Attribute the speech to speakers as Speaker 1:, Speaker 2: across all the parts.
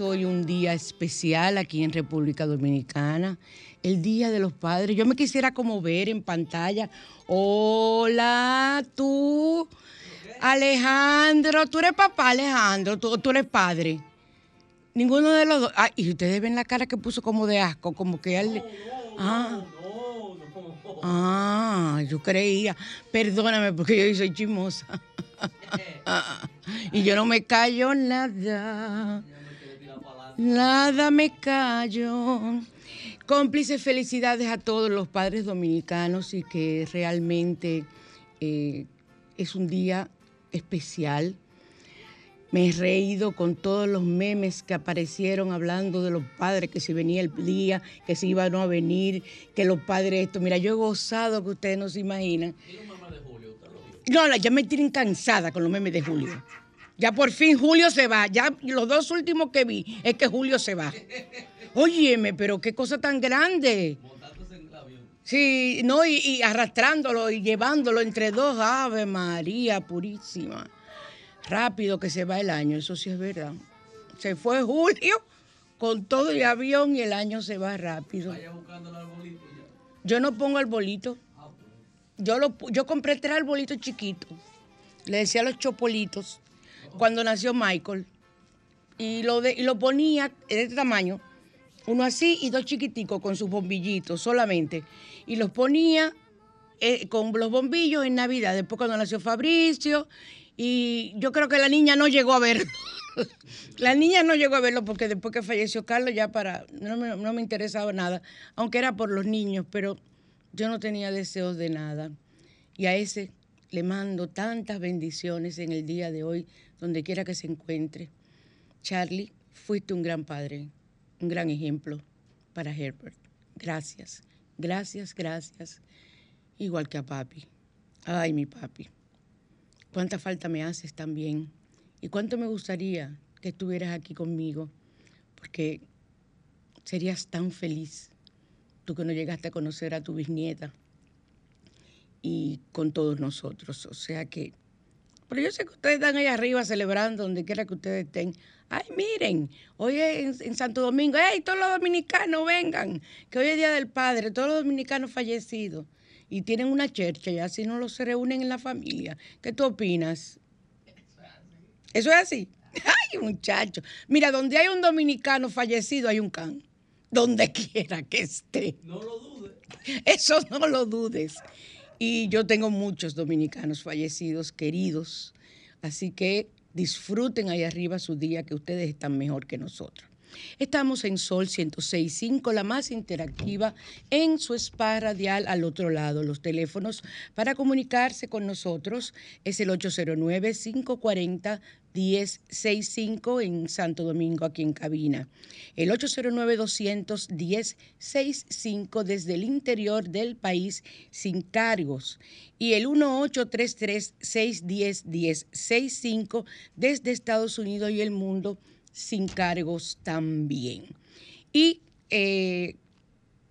Speaker 1: Hoy
Speaker 2: un día especial aquí en República Dominicana, el Día de los Padres. Yo me quisiera como ver en pantalla. Hola, tú, Alejandro, tú eres papá, Alejandro, tú, tú eres padre. Ninguno de los dos. Ah, y ustedes ven la cara que puso como de asco, como que él. Ah. Ah, yo creía. Perdóname porque yo soy chismosa. y yo no me callo nada. Nada me callo. Cómplices felicidades a todos los padres dominicanos y que realmente eh, es un día especial. Me he reído con todos los memes que aparecieron hablando de los padres, que si venía el día, que si iban a venir, que los padres esto. Mira, yo he gozado que ustedes no se imaginan. No, ya me tienen cansada con los memes de Julio. Ya por fin Julio se va. Ya los dos últimos que vi es que Julio se va. Óyeme, pero qué cosa tan grande. Sí, no, y, arrastrándolo y llevándolo entre dos Ave María Purísima. Rápido que se va el año, eso sí es verdad. Se fue Julio con todo el avión y el año se va rápido. Yo no pongo el bolito. Ah, pues. Yo, lo, yo compré tres arbolitos chiquitos. Le decía a los chopolitos cuando nació Michael. Y lo, de, lo ponía de este tamaño, uno así y dos chiquiticos con sus bombillitos solamente. Y los ponía eh, con los bombillos en Navidad, después cuando nació Fabricio. Y yo creo que la niña no llegó a verlo. la niña no llegó a verlo porque después que falleció Carlos ya para, no no me interesaba nada, aunque era por los niños, pero yo no tenía deseos de nada. Y a ese le mando tantas bendiciones en el día de hoy, donde quiera que se encuentre. Charlie, fuiste un gran padre, un gran ejemplo para Herbert. Gracias, gracias, gracias. Igual que a papi. Ay, mi papi. Cuánta falta me haces también. Y cuánto me gustaría que estuvieras aquí conmigo, porque serías tan feliz, tú que no llegaste a conocer a tu bisnieta y con todos nosotros. O sea que, pero yo sé que ustedes están ahí arriba celebrando donde quiera que ustedes estén. Ay, miren, hoy es en, Santo Domingo, ¡ay, todos los dominicanos vengan! Que hoy es Día del Padre, todos los dominicanos fallecidos. Y tienen una chercha y así no los se reúnen en la familia. ¿Qué tú opinas? Eso es así. Ay, muchacho. Mira, donde hay un dominicano fallecido hay un can. Donde quiera que esté.
Speaker 3: No lo dudes.
Speaker 2: Eso no lo dudes. Y yo tengo muchos dominicanos fallecidos, queridos, así que disfruten ahí arriba su día, que ustedes están mejor que nosotros. Estamos en Sol 106.5, la más interactiva en su spa radial al otro lado. Los teléfonos para comunicarse con nosotros es el 809-540-1065 en Santo Domingo, aquí en cabina. El 809-210-65 desde el interior del país sin cargos. Y el 1833-610-1065 desde Estados Unidos y el mundo sin cargos también. Y eh,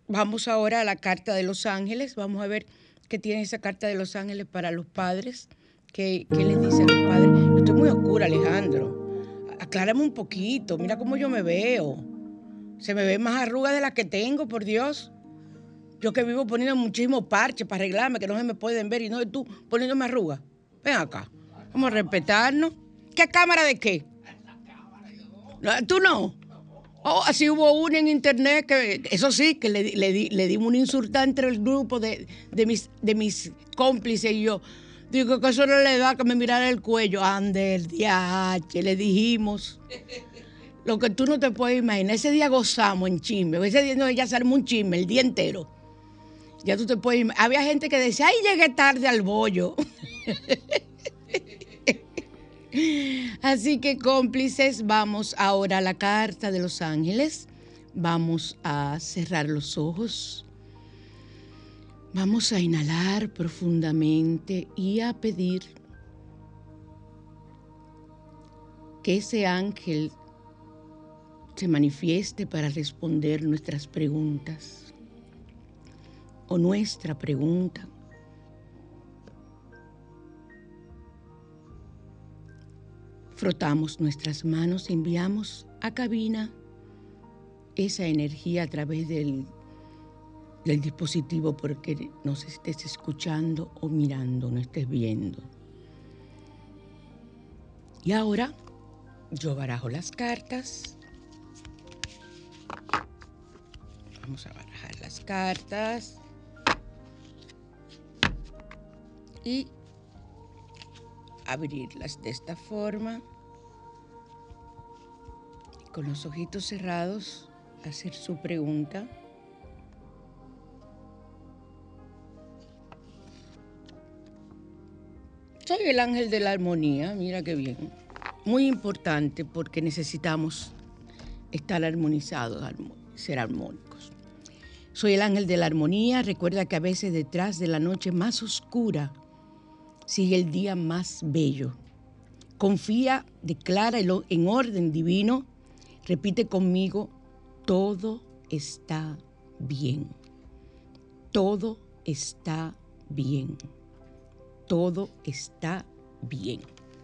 Speaker 2: vamos ahora a la Carta de los Ángeles. Vamos a ver qué tiene esa Carta de los Ángeles para los padres. ¿Qué, qué les dice a los padres? Yo estoy muy oscura, Alejandro. Aclárame un poquito. Mira cómo yo me veo. Se me ve más arrugas de las que tengo, por Dios. Yo que vivo poniendo muchísimo parche para arreglarme, que no se me pueden ver, y no tú poniéndome arrugas. Ven acá. Vamos a respetarnos. ¿Qué cámara de qué? ¿Tú no? Oh, así hubo uno en internet que, eso sí, que le, le, le dimos un insulto entre el grupo de, mis, de mis cómplices y yo. Digo que eso no le da que me mirara el cuello. Ander, diache, le dijimos. Lo que tú no te puedes imaginar. Ese día gozamos en chisme. Ese día no, ya salimos un chisme el día entero. Ya tú te puedes imaginar. Había gente que decía, ay, llegué tarde al bollo. Así que cómplices, vamos ahora a la carta de los ángeles. Vamos a cerrar los ojos. Vamos a inhalar profundamente y a pedir que ese ángel se manifieste para responder nuestras preguntas o nuestra pregunta Frotamos nuestras manos, enviamos a cabina esa energía a través del, del dispositivo porque nos estés escuchando o mirando, no estés viendo. Y ahora yo barajo las cartas. Vamos a barajar las cartas. Y abrirlas de esta forma, con los ojitos cerrados, hacer su pregunta. Soy el ángel de la armonía, mira qué bien. Muy importante porque necesitamos estar armonizados, ser armónicos. Soy el ángel de la armonía, recuerda que a veces detrás de la noche más oscura sigue el día más bello. Confía, declara en orden divino, repite conmigo, todo está bien. Todo está bien. Todo está bien.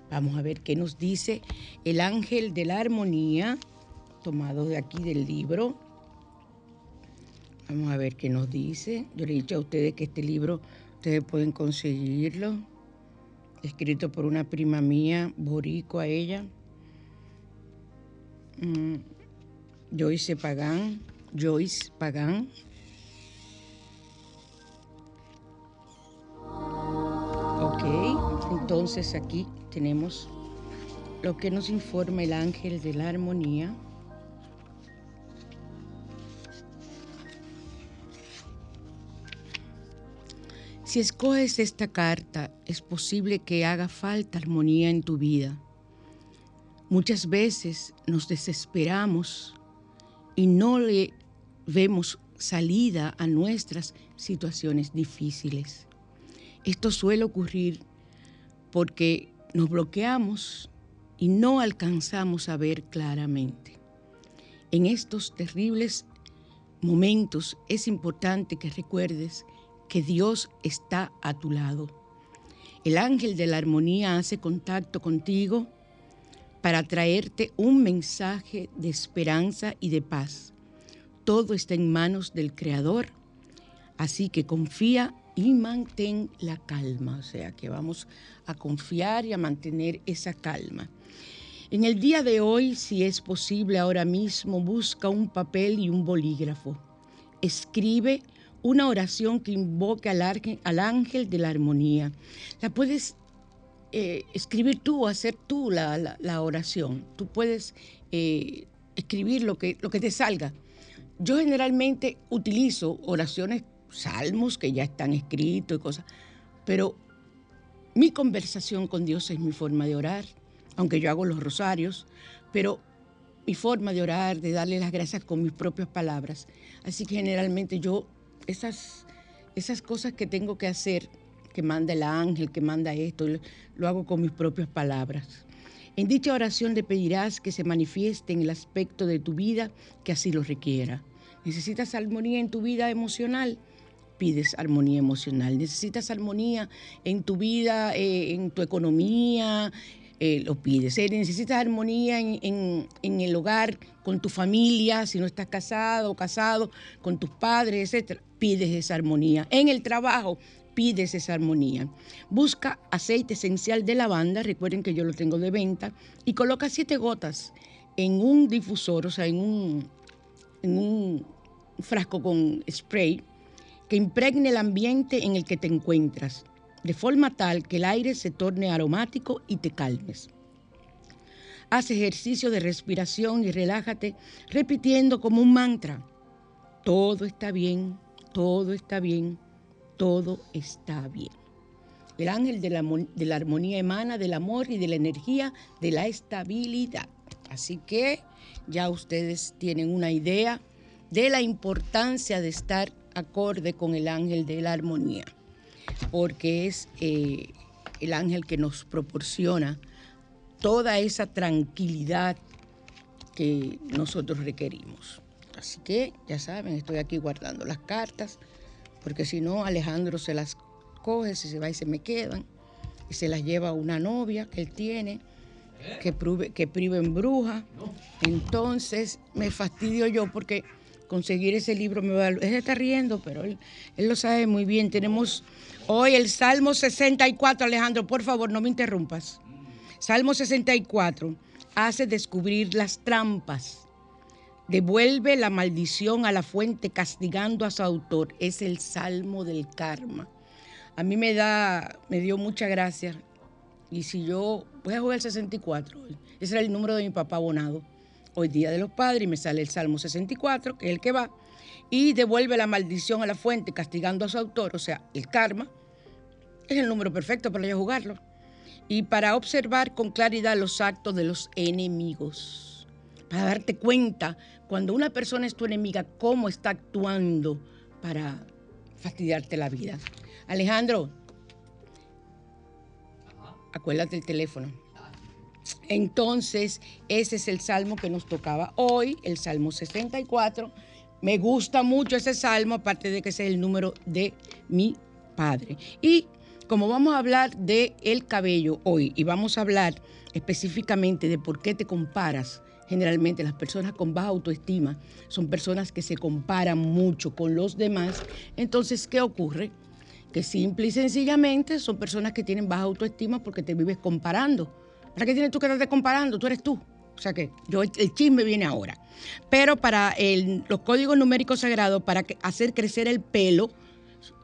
Speaker 2: Vamos a ver qué nos dice el ángel de la armonía, tomado de aquí del libro. Vamos a ver qué nos dice. Yo le he dicho a ustedes que este libro ustedes pueden conseguirlo escrito por una prima mía, boricua ella, mm, Joyce Pagán, Joyce Pagán. Ok, entonces aquí tenemos lo que nos informa el ángel de la armonía. Si escoges esta carta, es posible que haga falta armonía en tu vida. Muchas veces nos desesperamos y no le vemos salida a nuestras situaciones difíciles. Esto suele ocurrir porque nos bloqueamos y no alcanzamos a ver claramente. En estos terribles momentos es importante que recuerdes que Dios está a tu lado. El ángel de la armonía hace contacto contigo para traerte un mensaje de esperanza y de paz. Todo está en manos del Creador, así que confía y mantén la calma. O sea que vamos a confiar y a mantener esa calma. En el día de hoy, si es posible ahora mismo, busca un papel y un bolígrafo. Escribe una oración que invoque al, ángel de la armonía. La puedes eh, escribir tú, hacer tú la, oración. Tú puedes eh, escribir lo que, lo que te salga. Yo generalmente utilizo oraciones, salmos que ya están escritos y cosas, pero mi conversación con Dios es mi forma de orar aunque yo hago los rosarios, pero mi forma de orar, de darle las gracias con mis propias palabras. Así que generalmente yo esas, esas cosas que tengo que hacer, que manda el ángel, que manda esto, lo hago con mis propias palabras. En dicha oración le pedirás que se manifieste en el aspecto de tu vida que así lo requiera. ¿Necesitas armonía en tu vida emocional? Pides armonía emocional. ¿Necesitas armonía en tu vida, eh, en tu economía, eh, lo pides. Si necesitas armonía en, el hogar, con tu familia, si no estás casado o casado, con tus padres, etc., pides esa armonía. En el trabajo, pides esa armonía. Busca aceite esencial de lavanda, recuerden que yo lo tengo de venta, y coloca siete gotas en un difusor, o sea, en un, en un frasco con spray, que impregne el ambiente en el que te encuentras de forma tal que el aire se torne aromático y te calmes. Haz ejercicio de respiración y relájate repitiendo como un mantra. Todo está bien, todo está bien, todo está bien. El ángel de la, de la, armonía emana del amor y de la energía de la estabilidad. Así que ya ustedes tienen una idea de la importancia de estar acorde con el ángel de la armonía porque es eh, el ángel que nos proporciona toda esa tranquilidad que nosotros requerimos. Así que ya saben, estoy aquí guardando las cartas, porque si no Alejandro se las coge, se va y se me quedan, y se las lleva a una novia que él tiene, que, que prive en bruja. Entonces me fastidio yo porque conseguir ese libro me va a... Él está riendo, pero él, él lo sabe muy bien. Tenemos Hoy el Salmo 64, Alejandro, por favor, no me interrumpas. Salmo 64 hace descubrir las trampas. Devuelve la maldición a la fuente castigando a su autor. Es el salmo del karma. A mí me da, me dio mucha gracia. Y si yo voy a jugar el 64, ese era el número de mi papá abonado. Hoy día de los padres y me sale el Salmo 64, que es el que va y devuelve la maldición a la fuente castigando a su autor, o sea, el karma, es el número perfecto para yo jugarlo. Y para observar con claridad los actos de los enemigos, para darte cuenta cuando una persona es tu enemiga, cómo está actuando para fastidiarte la vida. Alejandro, acuérdate el teléfono. Entonces, ese es el salmo que nos tocaba hoy, el Salmo 64 me gusta mucho ese salmo, aparte de que es el número de mi padre. Y como vamos a hablar de el cabello hoy y vamos a hablar específicamente de por qué te comparas, generalmente las personas con baja autoestima son personas que se comparan mucho con los demás, entonces, ¿qué ocurre? Que simple y sencillamente son personas que tienen baja autoestima porque te vives comparando. ¿Para qué tienes tú que estarte comparando? Tú eres tú. O sea que yo, el chisme viene ahora. Pero para los códigos numéricos sagrados, para hacer crecer el pelo,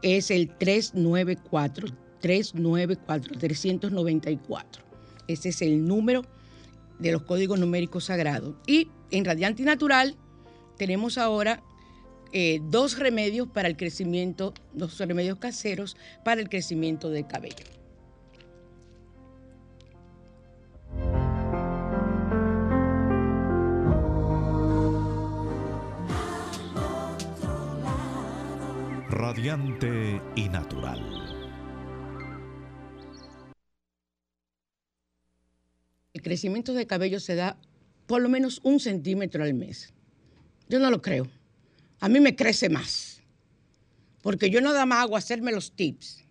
Speaker 2: es el 394, 394, 394. Ese es el número de los códigos numéricos sagrados. Y en Radiante Natural tenemos ahora eh, dos remedios para el crecimiento, dos remedios caseros para el crecimiento del cabello.
Speaker 3: Radiante y natural.
Speaker 2: El crecimiento de cabello se da por lo menos un centímetro al mes. Yo no lo creo. A mí me crece más. Porque yo nada más hago hacerme los tips.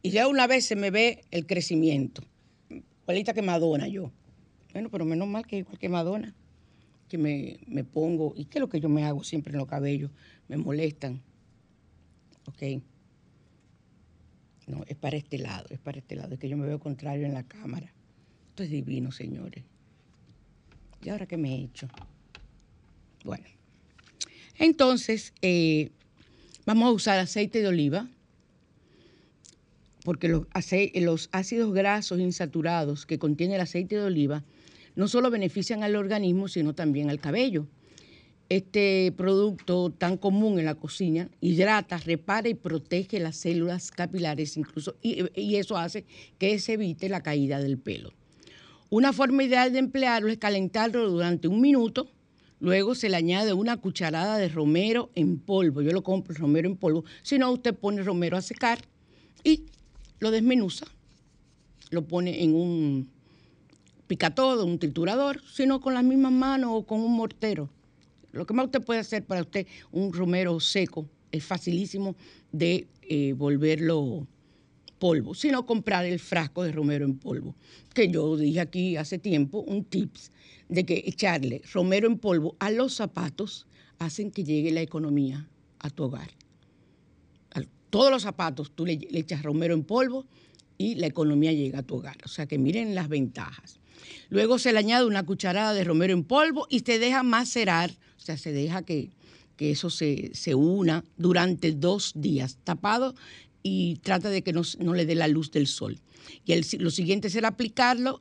Speaker 2: Y ya una vez se me ve el crecimiento. Igualita que Madonna yo. Bueno, pero menos mal que igual que Madonna. Que me, me pongo. ¿Y qué es lo que yo me hago siempre en los cabellos? Me molestan. ¿ok? No, es para este lado, es para este lado, es que yo me veo contrario en la cámara. Es divino, señores. ¿Y ahora qué me he hecho? Bueno, entonces eh, vamos a usar aceite de oliva, porque los, los ácidos grasos insaturados que contiene el aceite de oliva no solo benefician al organismo, sino también al cabello este producto tan común en la cocina hidrata, repara y protege las células capilares incluso y, eso hace que se evite la caída del pelo. Una forma ideal de emplearlo es calentarlo durante un minuto, luego se le añade una cucharada de romero en polvo. Yo lo compro romero en polvo, si no usted pone romero a secar y lo desmenuza, lo pone en un picatodo, un triturador, sino con las mismas manos o con un mortero lo que más usted puede hacer para usted un romero seco es facilísimo de eh, volverlo polvo, sino comprar el frasco de romero en polvo, que yo dije aquí hace tiempo, un tips de que echarle romero en polvo a los zapatos hacen que llegue la economía a tu hogar. Todos los zapatos tú le, le echas romero en polvo y la economía llega a tu hogar. O sea que miren las ventajas. Luego se le añade una cucharada de romero en polvo y se deja macerar o sea, se deja que, eso se, una durante dos días, tapado y trata de que no, le dé la luz del sol. Y lo siguiente será aplicarlo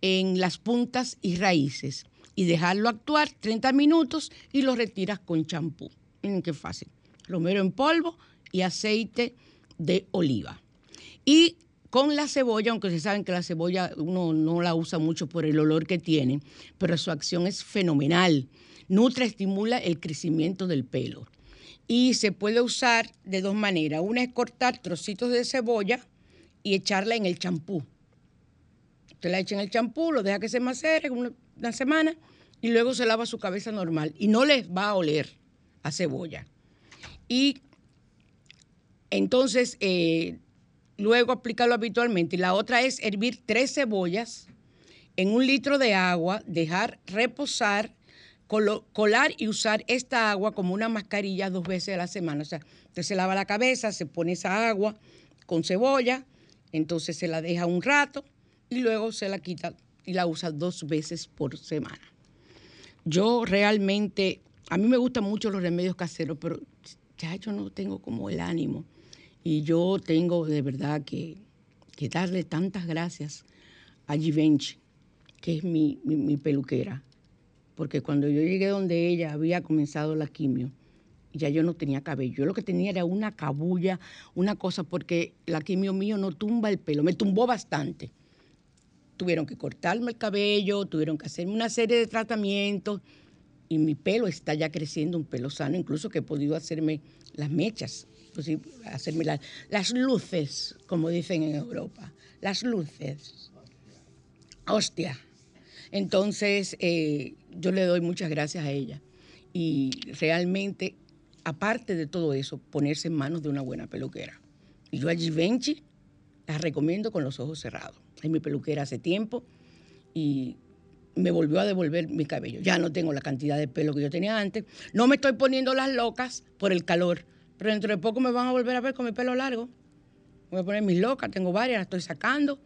Speaker 2: en las puntas y raíces y dejarlo actuar 30 minutos y lo retiras con champú. Miren qué fácil. Romero en polvo y aceite de oliva. Y con la cebolla, aunque se saben que la cebolla uno no la usa mucho por el olor que tiene, pero su acción es fenomenal nutre, estimula el crecimiento del pelo. Y se puede usar de dos maneras. Una es cortar trocitos de cebolla y echarla en el champú. Usted la echa en el champú, lo deja que se macere una, semana y luego se lava su cabeza normal. Y no les va a oler a cebolla. Y entonces, eh, luego aplicarlo habitualmente. Y la otra es hervir tres cebollas en un litro de agua, dejar reposar colar y usar esta agua como una mascarilla dos veces a la semana. O sea, usted se lava la cabeza, se pone esa agua con cebolla, entonces se la deja un rato y luego se la quita y la usa dos veces por semana. Yo realmente, a mí me gustan mucho los remedios caseros, pero ya yo no tengo como el ánimo. Y yo tengo de verdad que, darle tantas gracias a Givenchy, que es mi, mi peluquera porque cuando yo llegué donde ella había comenzado la quimio, ya yo no tenía cabello. Yo lo que tenía era una cabulla, una cosa, porque la quimio mío no tumba el pelo, me tumbó bastante. Tuvieron que cortarme el cabello, tuvieron que hacerme una serie de tratamientos y mi pelo está ya creciendo, un pelo sano, incluso que he podido hacerme las mechas, pues hacerme las luces, como dicen en Europa, las luces. Hostia. Entonces, eh, yo le doy muchas gracias a ella. Y realmente, aparte de todo eso, ponerse en manos de una buena peluquera. Y yo a Givenchy la recomiendo con los ojos cerrados. Es mi peluquera hace tiempo y me volvió a devolver mi cabello. Ya no tengo la cantidad de pelo que yo tenía antes. No me estoy poniendo las locas por el calor, pero dentro de poco me van a volver a ver con mi pelo largo. Voy a poner mis locas, tengo varias, las estoy sacando,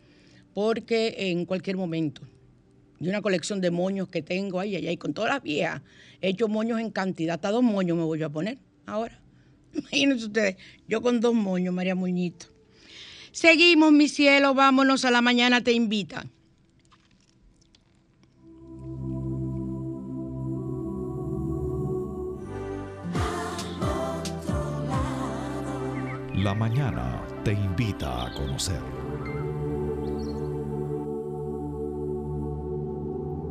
Speaker 2: porque en cualquier momento y una colección de moños que tengo ahí, ahí, ahí con todas las viejas. He hecho moños en cantidad, hasta dos moños me voy a poner ahora. Imagínense ustedes, yo con dos moños, María Muñito. Seguimos, mi cielo, vámonos a la mañana, te invita
Speaker 3: La mañana te invita a conocer.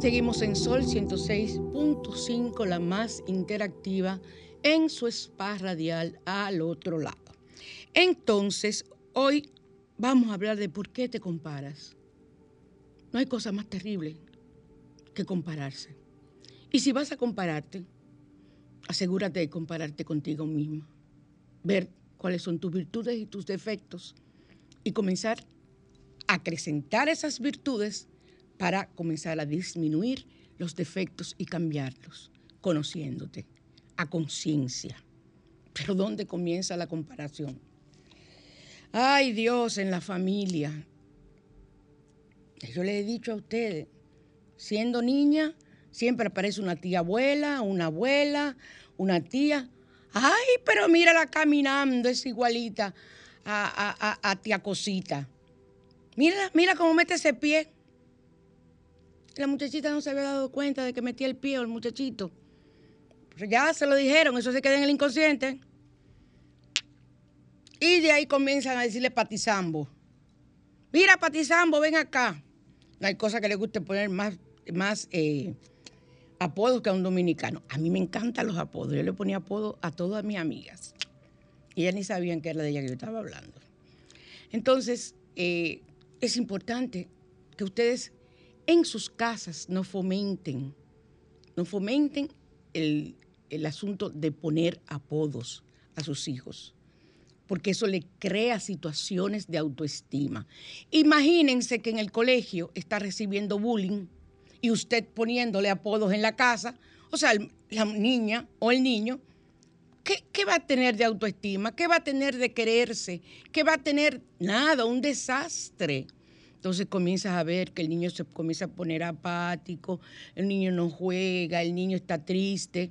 Speaker 2: Seguimos en Sol 106.5, la más interactiva, en su spa radial al otro lado. Entonces, hoy vamos a hablar de por qué te comparas. No hay cosa más terrible que compararse. Y si vas a compararte, asegúrate de compararte contigo mismo. Ver cuáles son tus virtudes y tus defectos y comenzar a acrecentar esas virtudes para comenzar a disminuir los defectos y cambiarlos, conociéndote a conciencia. Pero ¿dónde comienza la comparación? Ay Dios, en la familia. Yo les he dicho a ustedes, siendo niña, siempre aparece una tía abuela, una abuela, una tía. Ay, pero mírala caminando, es igualita a, a, tía Cosita. Mira, mira cómo mete ese pie. La muchachita no se había dado cuenta de que metía el pie o el muchachito. ya se lo dijeron, eso se queda en el inconsciente. Y de ahí comienzan a decirle patizambo. Mira, patizambo, ven acá. No hay cosa que le guste poner más, más eh, apodos que a un dominicano. A mí me encantan los apodos. Yo le ponía apodos a todas mis amigas. Y ellas ni sabían que era de ella que yo estaba hablando. Entonces, eh, es importante que ustedes en sus casas no fomenten, no fomenten el, asunto de poner apodos a sus hijos porque eso le crea situaciones de autoestima. Imagínense que en el colegio está recibiendo bullying y usted poniéndole apodos en la casa, o sea, la niña o el niño, ¿qué, ¿qué, va a tener de autoestima? ¿Qué va a tener de quererse? ¿Qué va a tener? Nada, un desastre. Entonces comienzas a ver que el niño se comienza a poner apático, el niño no juega, el niño está triste.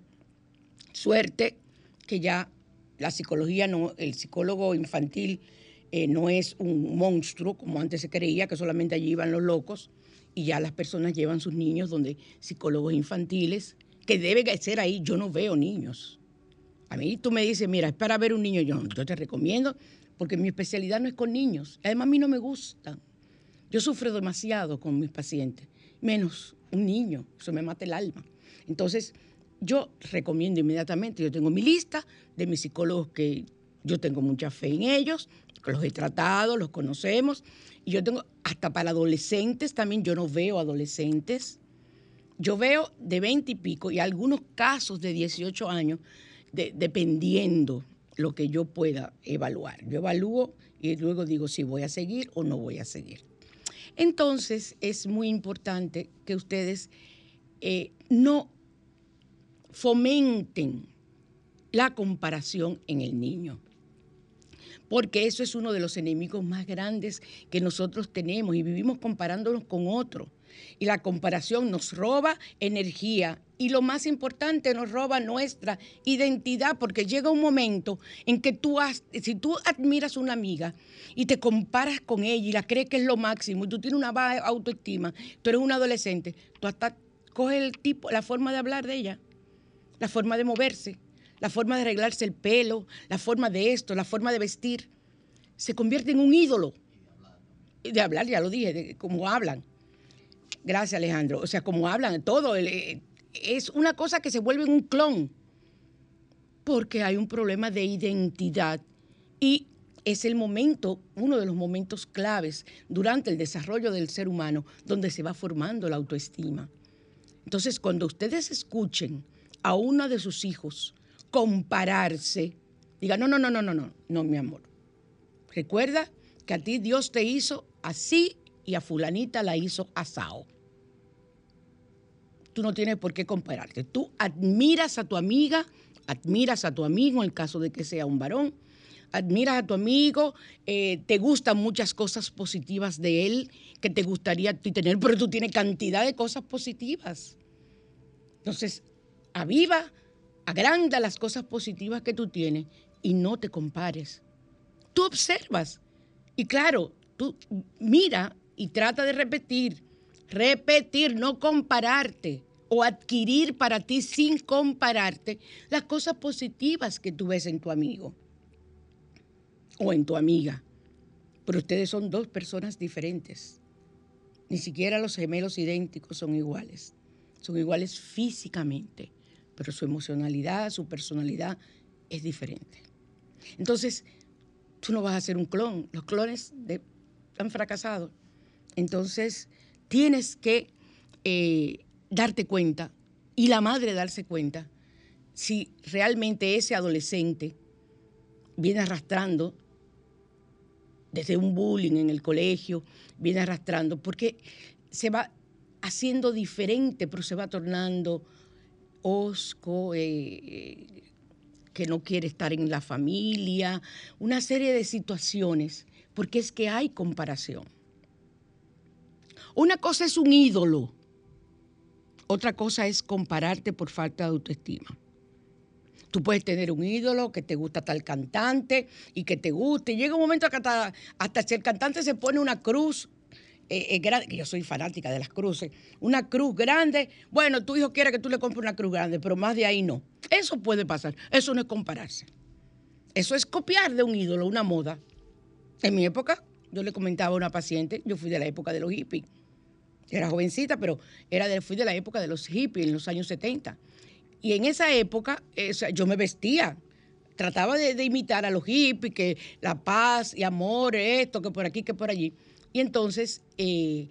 Speaker 2: Suerte que ya la psicología no, el psicólogo infantil eh, no es un monstruo como antes se creía, que solamente allí iban los locos, y ya las personas llevan sus niños donde psicólogos infantiles, que deben ser ahí, yo no veo niños. A mí tú me dices, mira, es para ver un niño, yo, yo te recomiendo, porque mi especialidad no es con niños, además a mí no me gusta. Yo sufro demasiado con mis pacientes, menos un niño, eso me mata el alma. Entonces, yo recomiendo inmediatamente, yo tengo mi lista de mis psicólogos que yo tengo mucha fe en ellos, los he tratado, los conocemos, y yo tengo hasta para adolescentes también, yo no veo adolescentes, yo veo de 20 y pico y algunos casos de 18 años, dependiendo lo que yo pueda evaluar. Yo evalúo y luego digo si voy a seguir o no voy a seguir. Entonces es muy importante que ustedes eh, no fomenten la comparación en el niño. Porque eso es uno de los enemigos más grandes que nosotros tenemos y vivimos comparándonos con otros. Y la comparación nos roba energía y lo más importante, nos roba nuestra identidad porque llega un momento en que tú, si tú admiras a una amiga y te comparas con ella y la crees que es lo máximo y tú tienes una baja autoestima, tú eres un adolescente, tú hasta coges el tipo, la forma de hablar de ella la forma de moverse, la forma de arreglarse el pelo, la forma de esto, la forma de vestir. Se convierte en un ídolo. De hablar, ya lo dije, de cómo hablan. Gracias, Alejandro. O sea, como hablan, todo. Eh, es una cosa que se vuelve un clon. Porque hay un problema de identidad. Y es el momento, uno de los momentos claves durante el desarrollo del ser humano, donde se va formando la autoestima. Entonces, cuando ustedes escuchen a uno de sus hijos compararse, diga, no, no, no, no, no, no, no, mi amor. Recuerda que a ti Dios te hizo así y a fulanita la hizo asao. Tú no tienes por qué compararte. Tú admiras a tu amiga, admiras a tu amigo en el caso de que sea un varón, admiras a tu amigo, eh, te gustan muchas cosas positivas de él que te gustaría tener, pero tú tienes cantidad de cosas positivas. Entonces, aviva, agranda las cosas positivas que tú tienes y no te compares. Tú observas y claro, tú mira y trata de repetir, repetir, no compararte o adquirir para ti sin compararte las cosas positivas que tú ves en tu amigo. o en tu amiga, pero ustedes son dos personas diferentes. Ni siquiera los gemelos idénticos son iguales. Son iguales físicamente, pero su emocionalidad, su personalidad es diferente. Entonces, tú no vas a ser un clon. Los clones han fracasado. Entonces, tienes que eh, darte cuenta y la madre darse cuenta si realmente ese adolescente viene arrastrando desde un bullying en el colegio, viene arrastrando, porque se va haciendo diferente, pero se va tornando osco, eh, que no quiere estar en la familia, una serie de situaciones, porque es que hay comparación. Una cosa es un ídolo, otra cosa es compararte por falta de autoestima. Tú puedes tener un ídolo que te gusta tal cantante y que te guste. Llega un momento que hasta, si el cantante se pone una cruz eh, eh, grande, que yo soy fanática de las cruces, una cruz grande, bueno, tu hijo quiere que tú le compres una cruz grande, pero más de ahí no. Eso puede pasar. Eso no es compararse. Eso es copiar de un ídolo, una moda. En mi época, yo le comentaba a una paciente, yo fui de la época de los hippies. Era jovencita, pero era de, fui de la época de los hippies en los años 70. Y en esa época yo me vestía, trataba de, imitar a los hippies, que la paz y amor, esto, que por aquí, que por allí. Y entonces eh,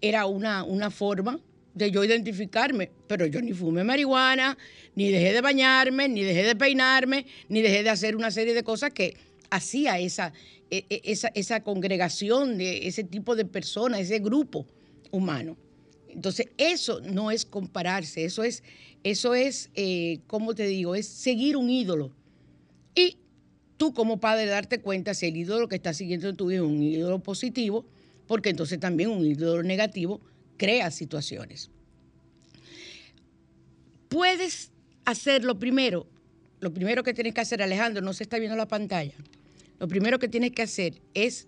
Speaker 2: era una, una forma de yo identificarme, pero yo ni fumé marihuana, ni dejé de bañarme, ni dejé de peinarme, ni dejé de hacer una serie de cosas que hacía esa, e, e, esa, esa congregación, de ese tipo de personas, ese grupo humano. Entonces, eso no es compararse, eso es, eso es, eh, ¿cómo te digo? Es seguir un ídolo. Y tú como padre darte cuenta si el ídolo que está siguiendo en tu hijo es un ídolo positivo, porque entonces también un ídolo negativo crea situaciones. Puedes hacer lo primero, lo primero que tienes que hacer, Alejandro, no se está viendo la pantalla, lo primero que tienes que hacer es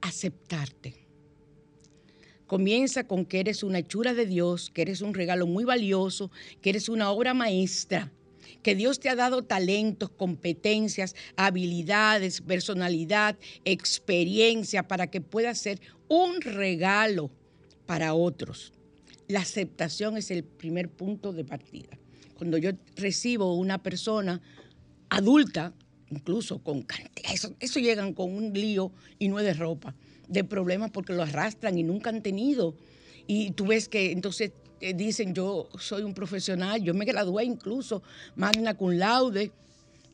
Speaker 2: aceptarte. Comienza con que eres una hechura de Dios, que eres un regalo muy valioso, que eres una obra maestra, que Dios te ha dado talentos, competencias, habilidades, personalidad, experiencia para que puedas ser un regalo para otros. La aceptación es el primer punto de partida. Cuando yo recibo una persona adulta, incluso con cantidad, eso, eso llegan con un lío y no es de ropa de problemas porque lo arrastran y nunca han tenido. Y tú ves que entonces eh, dicen, yo soy un profesional, yo me gradué incluso magna cum laude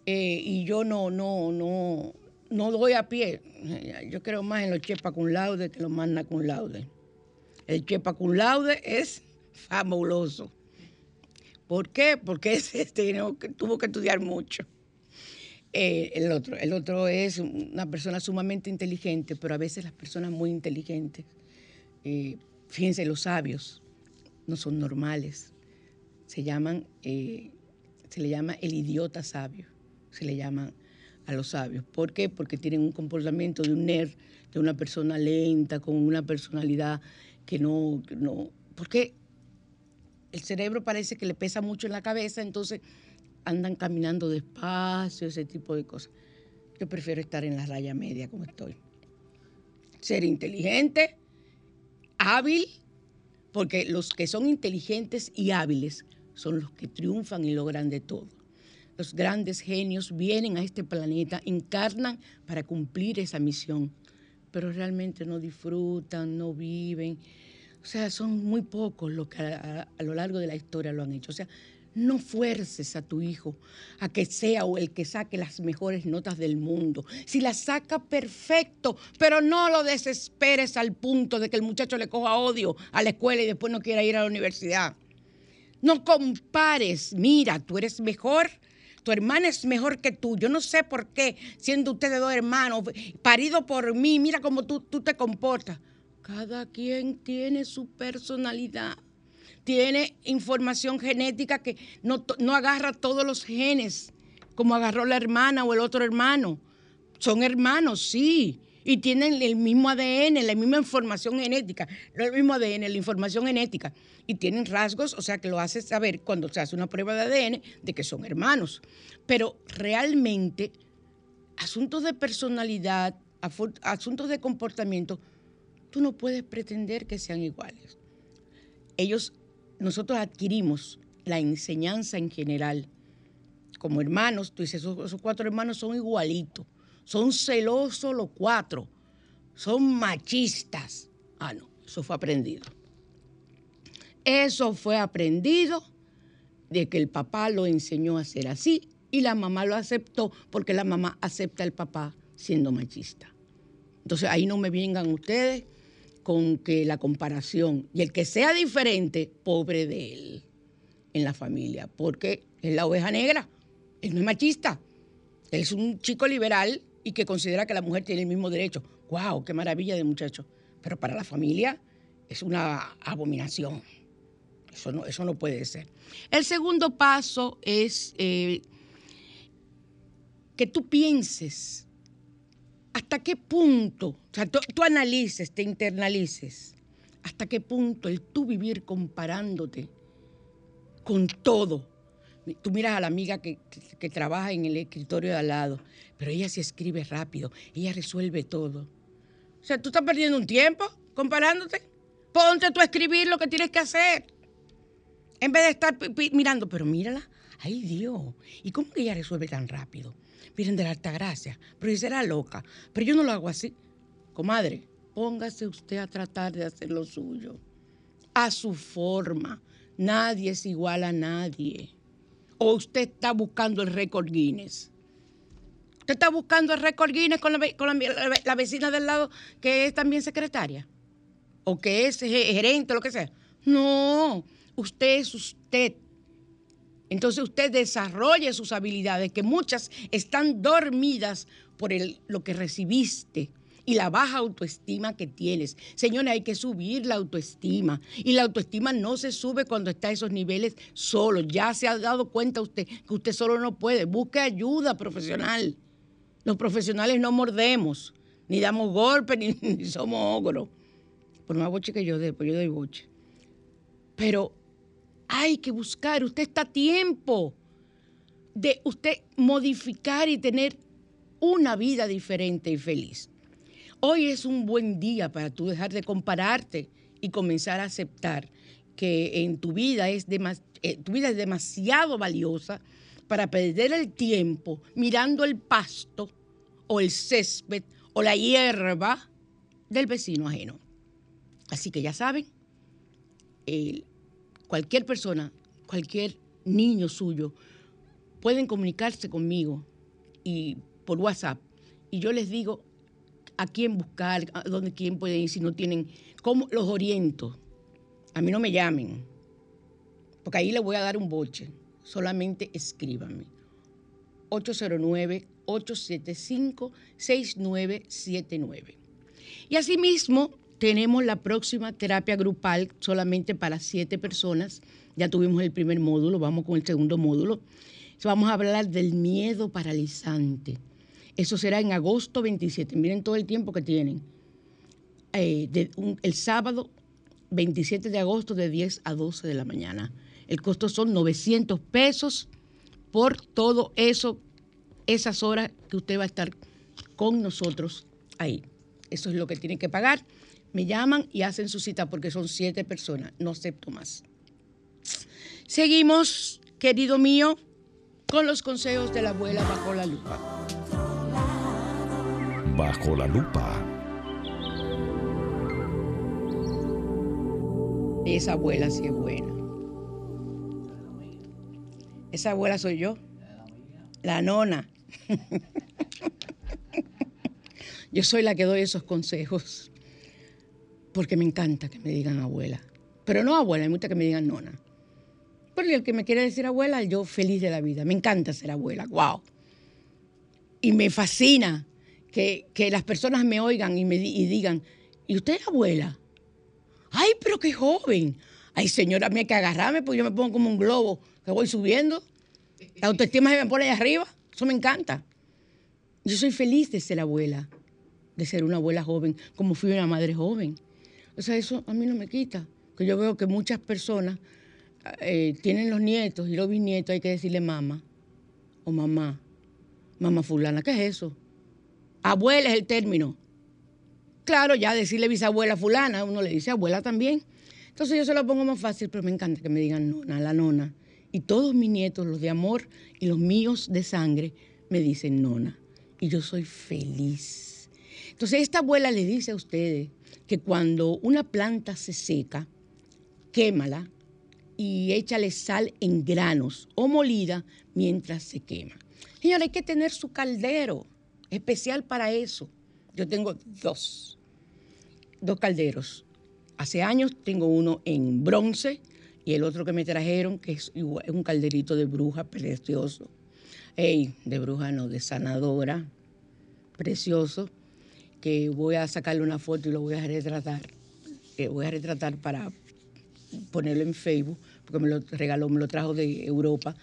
Speaker 2: eh, y yo no, no, no, no doy a pie. Yo creo más en los chepa cum laude que los magna cum laude. El chepa cum laude es fabuloso. ¿Por qué? Porque ese tuvo que estudiar mucho. Eh, el otro. El otro es una persona sumamente inteligente, pero a veces las personas muy inteligentes, eh, fíjense, los sabios no son normales. Se llaman, eh, se le llama el idiota sabio, se le llaman a los sabios. ¿Por qué? Porque tienen un comportamiento de un nerd, de una persona lenta, con una personalidad que no, no, porque el cerebro parece que le pesa mucho en la cabeza, entonces andan caminando despacio, ese tipo de cosas. Yo prefiero estar en la raya media como estoy. Ser inteligente, hábil, porque los que son inteligentes y hábiles son los que triunfan y logran de todo. Los grandes genios vienen a este planeta, encarnan para cumplir esa misión, pero realmente no disfrutan, no viven. O sea, son muy pocos los que a, a lo largo de la historia lo han hecho. O sea, no fuerces a tu hijo a que sea o el que saque las mejores notas del mundo. Si las saca, perfecto, pero no lo desesperes al punto de que el muchacho le coja odio a la escuela y después no quiera ir a la universidad. No compares, mira, tú eres mejor, tu hermana es mejor que tú. Yo no sé por qué, siendo ustedes dos hermanos, parido por mí, mira cómo tú, tú te comportas. Cada quien tiene su personalidad tiene información genética que no, agarra todos los genes, como agarró la hermana o el otro hermano. Son hermanos, sí, y tienen el mismo ADN, la misma información genética, no el mismo ADN, la información genética, y tienen rasgos, o sea que lo hace saber cuando se hace una prueba de ADN de que son hermanos. Pero realmente asuntos de personalidad, asuntos de comportamiento, tú no puedes pretender que sean iguales. Ellos, nosotros adquirimos la enseñanza en general. Como hermanos, tú dices, esos, cuatro hermanos son igualitos, son celosos los cuatro, son machistas. Ah, no, eso fue aprendido. Eso fue aprendido de que el papá lo enseñó a ser así y la mamá lo aceptó porque la mamá acepta al papá siendo machista. Entonces ahí no me vengan ustedes con que la comparación y el que sea diferente, pobre de él en la familia, porque es la oveja negra, él no es machista, él es un chico liberal y que considera que la mujer tiene el mismo derecho. ¡Wow! ¡Qué maravilla de muchacho! Pero para la familia es una abominación. Eso no, eso no puede ser. El segundo paso es eh, que tú pienses hasta qué punto, o sea, tú, analices, te internalices, hasta qué punto el tú vivir comparándote con todo. Tú miras a la amiga que, que, trabaja en el escritorio de al lado, pero ella se escribe rápido, ella resuelve todo. O sea, tú estás perdiendo un tiempo comparándote. Ponte tú a escribir lo que tienes que hacer. En vez de estar mirando, pero mírala, ay Dios, ¿y cómo que ella resuelve tan rápido? Miren de la alta gracia, pero ella será loca, pero yo no lo hago así. Comadre, póngase usted a tratar de hacer lo suyo, a su forma. Nadie es igual a nadie. O usted está buscando el récord Guinness. Usted está buscando el récord Guinness con, la, con la, la, vecina del lado que es también secretaria. O que es gerente, o lo que sea. No, usted es usted. Entonces usted desarrolle sus habilidades, que muchas están dormidas por el, lo que recibiste y la baja autoestima que tienes. Señores, hay que subir la autoestima. Y la autoestima no se sube cuando está a esos niveles solo. Ya se ha dado cuenta usted que usted solo no puede. Busque ayuda profesional. Los profesionales no mordemos, ni damos golpes, ni, ni somos ogros. Por más boche que yo dé, pues yo doy boche. Pero hay que buscar, usted está a tiempo de usted modificar y tener una vida diferente y feliz. Hoy es un buen día para tú dejar de compararte y comenzar a aceptar que en tu vida es, eh, tu vida es demasiado valiosa para perder el tiempo mirando el pasto o el césped o la hierba del vecino ajeno. Así que ya saben, el, cualquier persona, cualquier niño suyo, pueden comunicarse conmigo y por WhatsApp y yo les digo a quién buscar, a dónde quién pueden ir si no tienen, cómo los oriento. A mí no me llamen, porque ahí les voy a dar un boche. Solamente escríbanme. 809-875-6979. Y asimismo, tenemos la próxima terapia grupal solamente para siete personas. Ya tuvimos el primer módulo, vamos con el segundo módulo. Vamos a hablar del miedo paralizante. Eso será en agosto 27. Miren todo el tiempo que tienen. Eh, el sábado 27 de agosto de 10 a 12 de la mañana. El costo son 900 pesos por todo eso, esas horas que usted va a estar con nosotros ahí. Eso es lo que tiene que pagar me llaman y hacen su cita porque son siete personas, no acepto más. Seguimos, querido mío, con los consejos de la abuela bajo la lupa.
Speaker 3: Bajo la lupa.
Speaker 2: Esa abuela sí es buena. Esa abuela soy yo, la nona. yo soy la que doy esos consejos porque me encanta que me digan abuela. Pero no abuela, me gusta que me digan nona. Porque el que me quiere decir abuela, yo feliz de la vida. Me encanta ser abuela, wow. Y me fascina que, las personas me oigan y me y digan, ¿y usted es abuela? Ay, pero qué joven. Ay, señora, me hay que agarrarme porque yo me pongo como un globo que voy subiendo. La autoestima se me pone ahí arriba. Eso me encanta. Yo soy feliz de ser abuela, de ser una abuela joven, como fui una madre joven. O sea, eso a mí no me quita. Que yo veo que muchas personas eh, tienen los nietos y los bisnietos, hay que decirle mamá o mamá, mamá fulana, ¿qué es eso? Abuela es el término. Claro, ya decirle bisabuela fulana, uno le dice abuela también. Entonces yo se lo pongo más fácil, pero me encanta que me digan nona, la nona. Y todos mis nietos, los de amor y los míos de sangre, me dicen nona. Y yo soy feliz. Entonces esta abuela le dice a ustedes que cuando una planta se seca, quémala y échale sal en granos o molida mientras se quema. Señora, hay que tener su caldero especial para eso. Yo tengo dos, dos calderos. Hace años tengo uno en bronce y el otro que me trajeron, que es, un calderito de bruja precioso. Ey, de bruja no, de sanadora, precioso, que voy a sacarle una foto y lo voy a retratar. Eh, voy a retratar para ponerlo en Facebook, porque me lo regaló, me lo trajo de Europa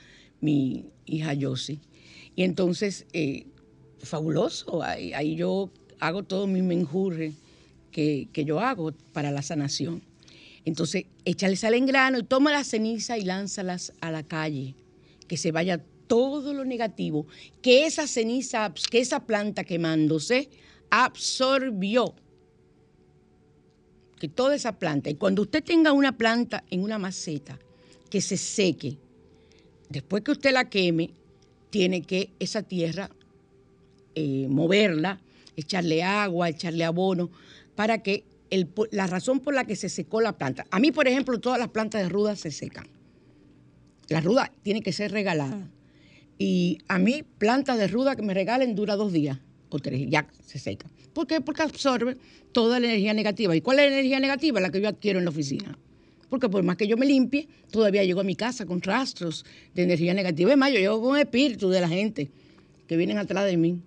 Speaker 2: mi hija Yossi. Y entonces, eh, fabuloso, ahí, yo hago todo mi menjurre que, que, yo hago para la sanación. Entonces, échale sal en grano y toma la ceniza y lánzalas a la calle, que se vaya todo lo negativo, que esa ceniza, que esa planta quemándose absorbió que toda esa planta, y cuando usted tenga una planta en una maceta que se seque, después que usted la queme, tiene que esa tierra eh, moverla, echarle agua, echarle abono, para que la razón por la que se secó la planta. A mí, por ejemplo, todas las plantas de ruda se secan. La ruda tiene que ser regalada. Y a mí, plantas de ruda que me regalen dura dos días o tres, ya se seca. ¿Por qué? Porque absorbe toda la energía negativa. ¿Y cuál es la energía negativa? La que yo adquiero en la oficina. Porque por más que yo me limpie, todavía llego a mi casa con rastros de energía negativa. Es más, yo llego con espíritu de la gente que vienen atrás de mí.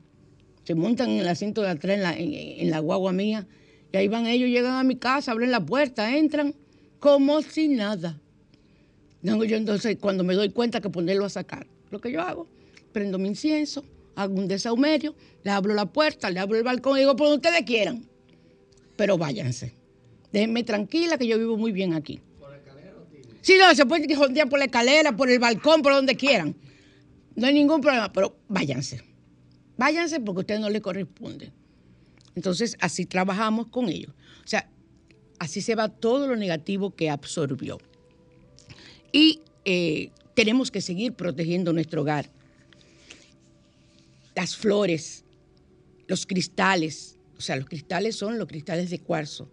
Speaker 2: Se montan en el asiento de atrás, en la, guagua mía, y ahí van ellos, llegan a mi casa, abren la puerta, entran como si nada. yo entonces, cuando me doy cuenta que ponerlo a sacar, lo que yo hago, prendo mi incienso, hago un desahumerio, le abro la puerta, le abro el balcón y digo, por donde ustedes quieran. Pero váyanse. Déjenme tranquila que yo vivo muy bien aquí. ¿Por la escalera o Sí, no, se puede jondear por la escalera, por el balcón, por donde quieran. No hay ningún problema, pero váyanse. Váyanse porque a ustedes no les corresponde. Entonces, así trabajamos con ellos. O sea, así se va todo lo negativo que absorbió. Y eh, tenemos que seguir protegiendo nuestro hogar las flores, los cristales, o sea, los cristales son los cristales de cuarzo,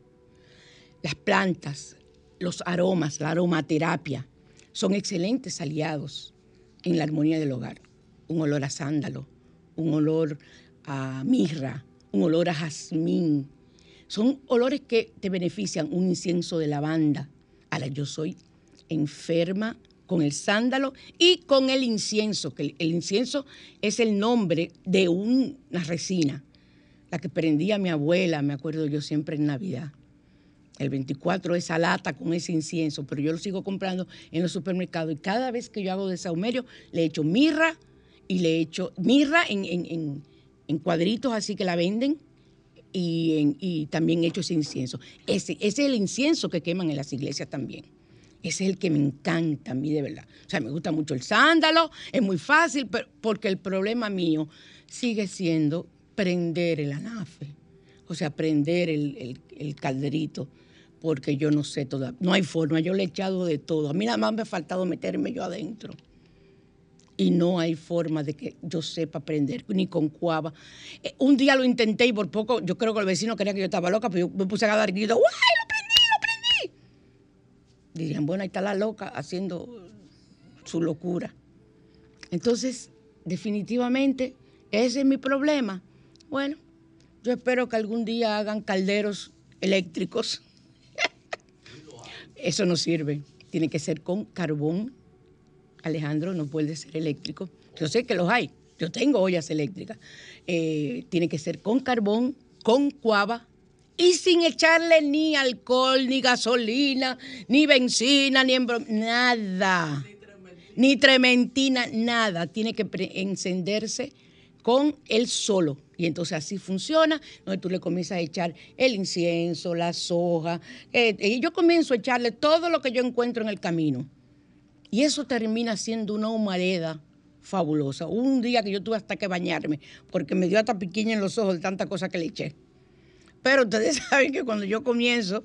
Speaker 2: las plantas, los aromas, la aromaterapia, son excelentes aliados en la armonía del hogar. Un olor a sándalo, un olor a mirra, un olor a jazmín. Son olores que te benefician, un incienso de lavanda. Ahora, yo soy enferma con el sándalo y con el incienso, que el, incienso es el nombre de una resina, la que prendía mi abuela, me acuerdo yo siempre en Navidad. El 24 esa lata con ese incienso, pero yo lo sigo comprando en los supermercados y cada vez que yo hago desahumerio le echo mirra y le echo mirra en, cuadritos así que la venden y, y también echo ese incienso. Ese, ese es el incienso que queman en las iglesias también. Ese es el que me encanta a mí de verdad. O sea, me gusta mucho el sándalo, es muy fácil, pero porque el problema mío sigue siendo prender el anafe. O sea, prender el, calderito, porque yo no sé todavía. No hay forma, yo le he echado de todo. A mí nada más me ha faltado meterme yo adentro. Y no hay forma de que yo sepa prender, ni con cuava. Eh, un día lo intenté y por poco, yo creo que el vecino quería que yo estaba loca, pero yo me puse a dar grito, ¡guay! Dirían, bueno, ahí está la loca haciendo su locura. Entonces, definitivamente, ese es mi problema. Bueno, yo espero que algún día hagan calderos eléctricos. Eso no sirve. Tiene que ser con carbón. Alejandro, no puede ser eléctrico. Yo sé que los hay. Yo tengo ollas eléctricas. Eh, tiene que ser con carbón, con cuava, y sin echarle ni alcohol, ni gasolina, ni benzina, ni nada. Ni trementina, nada. Tiene que encenderse con él solo. Y entonces así funciona, donde tú le comienzas a echar el incienso, la soja, eh, y yo comienzo a echarle todo lo que yo encuentro en el camino. Y eso termina siendo una humareda fabulosa. Un día que yo tuve hasta que bañarme, porque me dio hasta piquiña en los ojos de tanta cosa que le eché. Pero ustedes saben que cuando yo comienzo,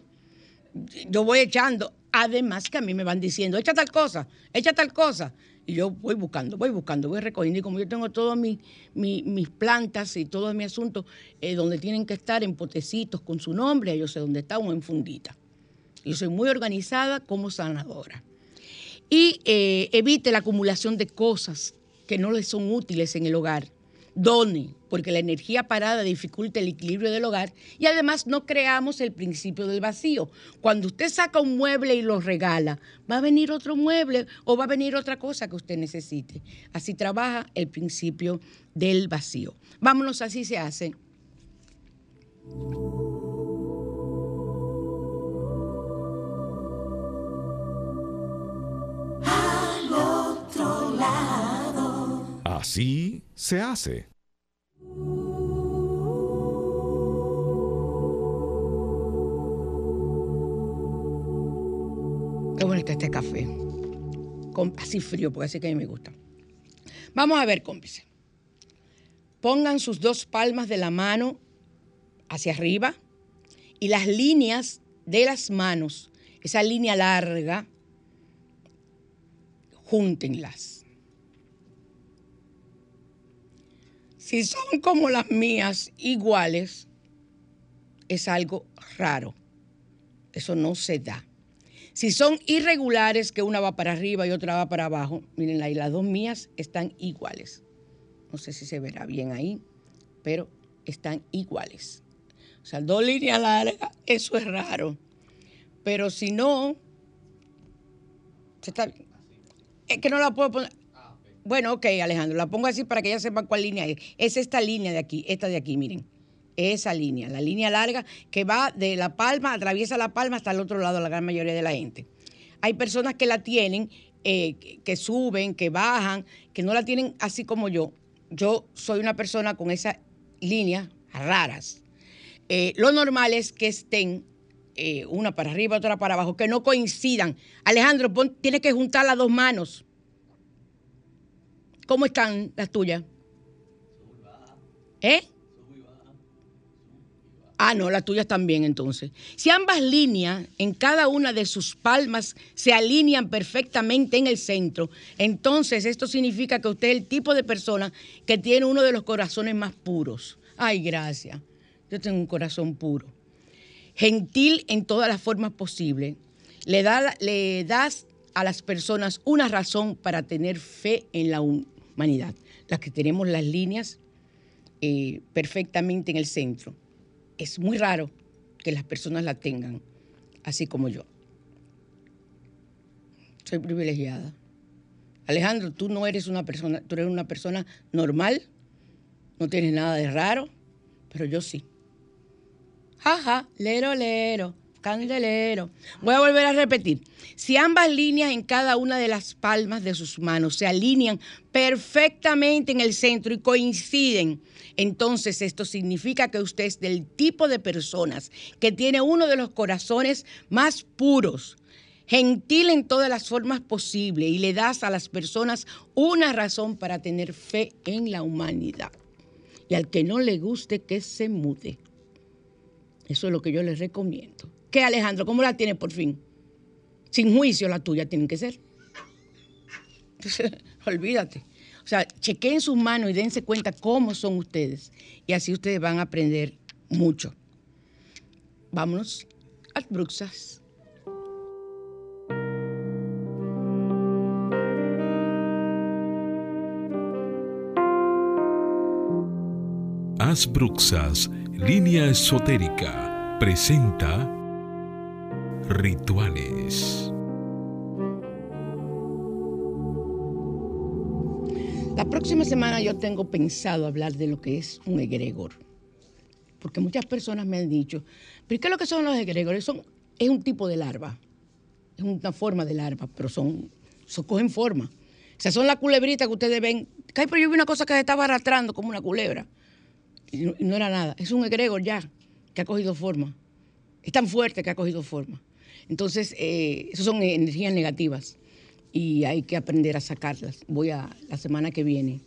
Speaker 2: yo voy echando. Además que a mí me van diciendo, echa tal cosa, echa tal cosa. Y yo voy buscando, voy buscando, voy recogiendo. Y como yo tengo todas mis, mis, plantas y todos mis asuntos eh, donde tienen que estar en potecitos con su nombre, yo sé dónde está o en fundita. Yo soy muy organizada como sanadora. Y eh, evite la acumulación de cosas que no les son útiles en el hogar done, porque la energía parada dificulta el equilibrio del hogar y además no creamos el principio del vacío. Cuando usted saca un mueble y lo regala, va a venir otro mueble o va a venir otra cosa que usted necesite. Así trabaja el principio del vacío. Vámonos, así se hace.
Speaker 3: Así se hace.
Speaker 2: Qué bonito este café. así frío, porque así que a mí me gusta. Vamos a ver, cómplice. Pongan sus dos palmas de la mano hacia arriba y las líneas de las manos, esa línea larga, júntenlas. Si son como las mías, iguales, es algo raro. Eso no se da. Si son irregulares, que una va para arriba y otra va para abajo, miren ahí, las dos mías están iguales. No sé si se verá bien ahí, pero están iguales. O sea, dos líneas largas, eso es raro. Pero si no, está Es que no la puedo poner. Bueno, ok, Alejandro, la pongo así para que ella sepa cuál línea es. Es esta línea de aquí, esta de aquí, miren. Esa línea, la línea larga que va de la palma, atraviesa la palma hasta el otro lado, la gran mayoría de la gente. Hay personas que la tienen, eh, que suben, que bajan, que no la tienen así como yo. Yo soy una persona con esas líneas raras. Eh, lo normal es que estén eh, una para arriba, otra para abajo, que no coincidan. Alejandro, tienes que juntar las dos manos. ¿Cómo están las tuyas? ¿Eh? Ah, no, las tuyas también entonces. Si ambas líneas en cada una de sus palmas se alinean perfectamente en el centro, entonces esto significa que usted es el tipo de persona que tiene uno de los corazones más puros. Ay, gracias. Yo tengo un corazón puro. Gentil en todas las formas posibles. Le, da, le das a las personas una razón para tener fe en la humanidad, las que tenemos las líneas eh, perfectamente en el centro. Es muy raro que las personas la tengan así como yo. Soy privilegiada. Alejandro, tú no eres una persona, tú eres una persona normal, no tienes nada de raro, pero yo sí. Jaja, lero, lero candelero. Voy a volver a repetir. Si ambas líneas en cada una de las palmas de sus manos se alinean perfectamente en el centro y coinciden, entonces esto significa que usted es del tipo de personas que tiene uno de los corazones más puros, gentil en todas las formas posibles y le das a las personas una razón para tener fe en la humanidad. Y al que no le guste, que se mude. Eso es lo que yo les recomiendo. ¿Qué, Alejandro? ¿Cómo la tienes por fin? Sin juicio la tuya tienen que ser. Olvídate. O sea, chequeen sus manos y dense cuenta cómo son ustedes. Y así ustedes van a aprender mucho. Vámonos a Bruxas.
Speaker 3: Bruxas, línea esotérica, presenta Rituales.
Speaker 2: La próxima semana yo tengo pensado hablar de lo que es un egregor. Porque muchas personas me han dicho, ¿pero qué es lo que son los egregores? Son, es un tipo de larva. Es una forma de larva, pero son, son cogen forma. O sea, son las culebritas que ustedes ven. Pero yo vi una cosa que se estaba arrastrando como una culebra. Y no era nada. Es un egregor ya, que ha cogido forma. Es tan fuerte que ha cogido forma. Entonces, eh, esas son energías negativas. y hay que aprender a sacarlas. Voy a la semana que viene,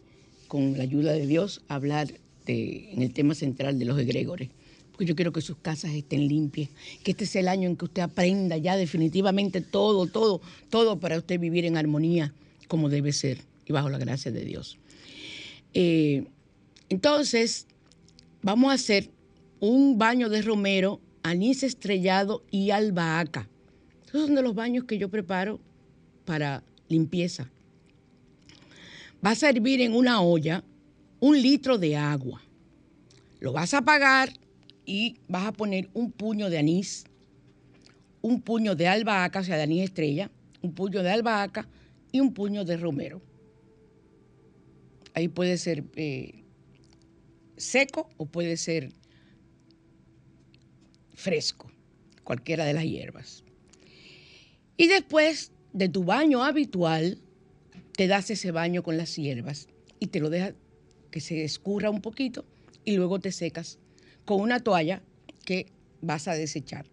Speaker 2: con la ayuda de Dios, a hablar en el tema central de los egregores. Porque yo quiero que sus casas estén limpias, que este sea el año en que usted aprenda ya definitivamente todo, todo, todo para usted vivir en armonía como debe ser y bajo la gracia de Dios. Eh, entonces, vamos a hacer un baño de romero, anís estrellado y albahaca. Esos son de los baños que yo preparo para limpieza. Vas a hervir en una olla un litro de agua. Lo vas a apagar y vas a poner un puño de anís, un puño de albahaca, o sea, de anís estrella, un puño de albahaca y un puño de romero. Ahí puede ser eh, seco o puede ser fresco, cualquiera de las hierbas. Y después de tu baño habitual, te das ese baño con las hierbas y te lo dejas que se escurra un poquito y luego te secas con una toalla que vas a desechar.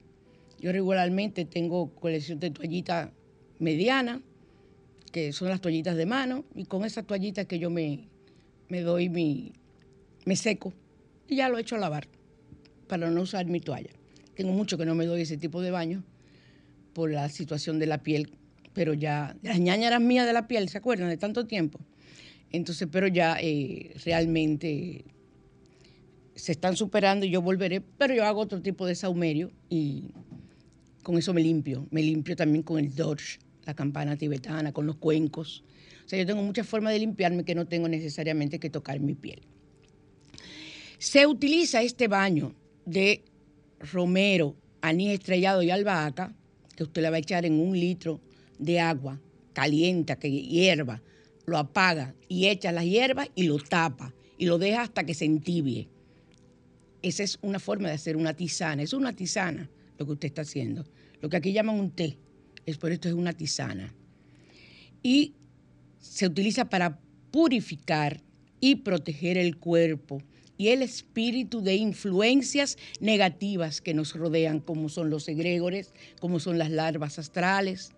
Speaker 2: Yo regularmente tengo colección de toallitas medianas, que son las toallitas de mano, y con esas toallitas que yo me, me doy mi, me seco y ya lo echo a lavar para no usar mi toalla. Tengo mucho que no me doy ese tipo de baño por la situación de la piel pero ya, las ñañaras mías de la piel, ¿se acuerdan? De tanto tiempo. Entonces, pero ya eh, realmente se están superando y yo volveré, pero yo hago otro tipo de saumerio y con eso me limpio. Me limpio también con el Dodge, la campana tibetana, con los cuencos. O sea, yo tengo muchas formas de limpiarme que no tengo necesariamente que tocar mi piel. Se utiliza este baño de romero, anís estrellado y albahaca, que usted le va a echar en un litro de agua caliente que hierva, lo apaga y echa las hierbas y lo tapa y lo deja hasta que se entibie. Esa es una forma de hacer una tisana. Es una tisana lo que usted está haciendo. Lo que aquí llaman un té. Es por esto es una tisana. Y se utiliza para purificar y proteger el cuerpo y el espíritu de influencias negativas que nos rodean, como son los egregores, como son las larvas astrales,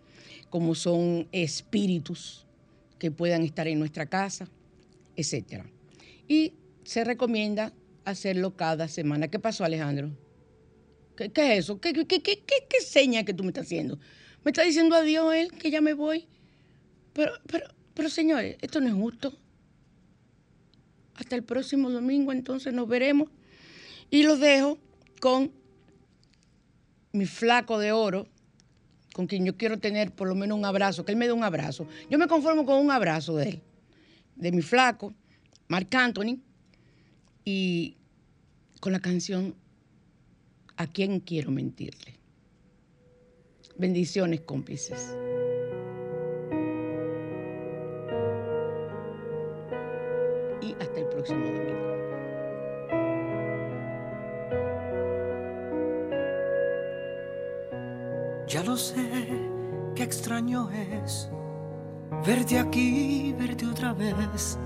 Speaker 2: como son espíritus que puedan estar en nuestra casa, etc. Y se recomienda hacerlo cada semana. ¿Qué pasó, Alejandro? ¿Qué, es eso? ¿Qué, qué, seña que tú me estás haciendo? Me está diciendo adiós él que ya me voy. Pero, pero, pero señores, esto no es justo. Hasta el próximo domingo, entonces nos veremos. Y lo dejo con mi flaco de oro, con quien yo quiero tener por lo menos un abrazo, que él me dé un abrazo. Yo me conformo con un abrazo de él, de mi flaco, Marc Anthony, y con la canción ¿A quién quiero mentirle? Bendiciones, cómplices.
Speaker 1: Ya lo sé, qué extraño es verte aquí, verte otra vez.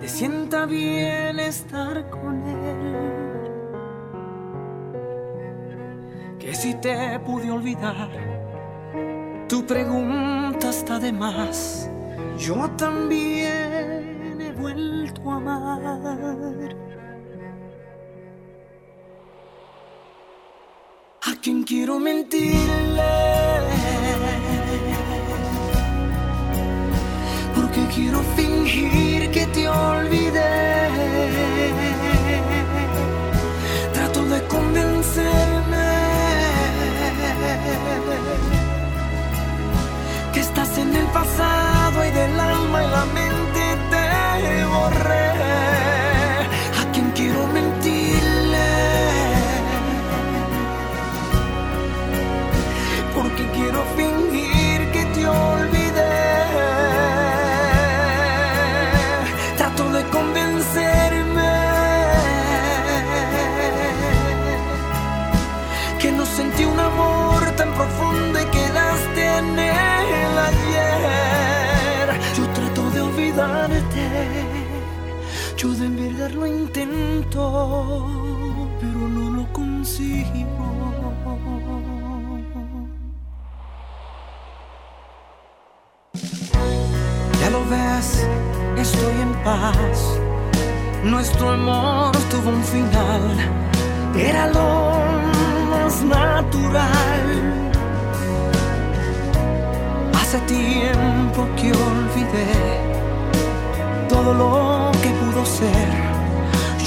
Speaker 1: Te sienta bien estar con él. Que si te pude olvidar, tu pregunta está de más. Yo también a quien quiero mentirle. Porque quiero fingir que te olvidé. De verdad lo intento, pero no lo consigo. lo ves, estoy en paz. Nuestro amor tuvo un final, era lo más natural. Hace tiempo que olvidé todo lo que pudo ser.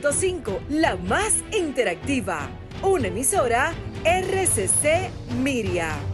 Speaker 4: 106.5, la más interactiva. Una emisora RCC Miria.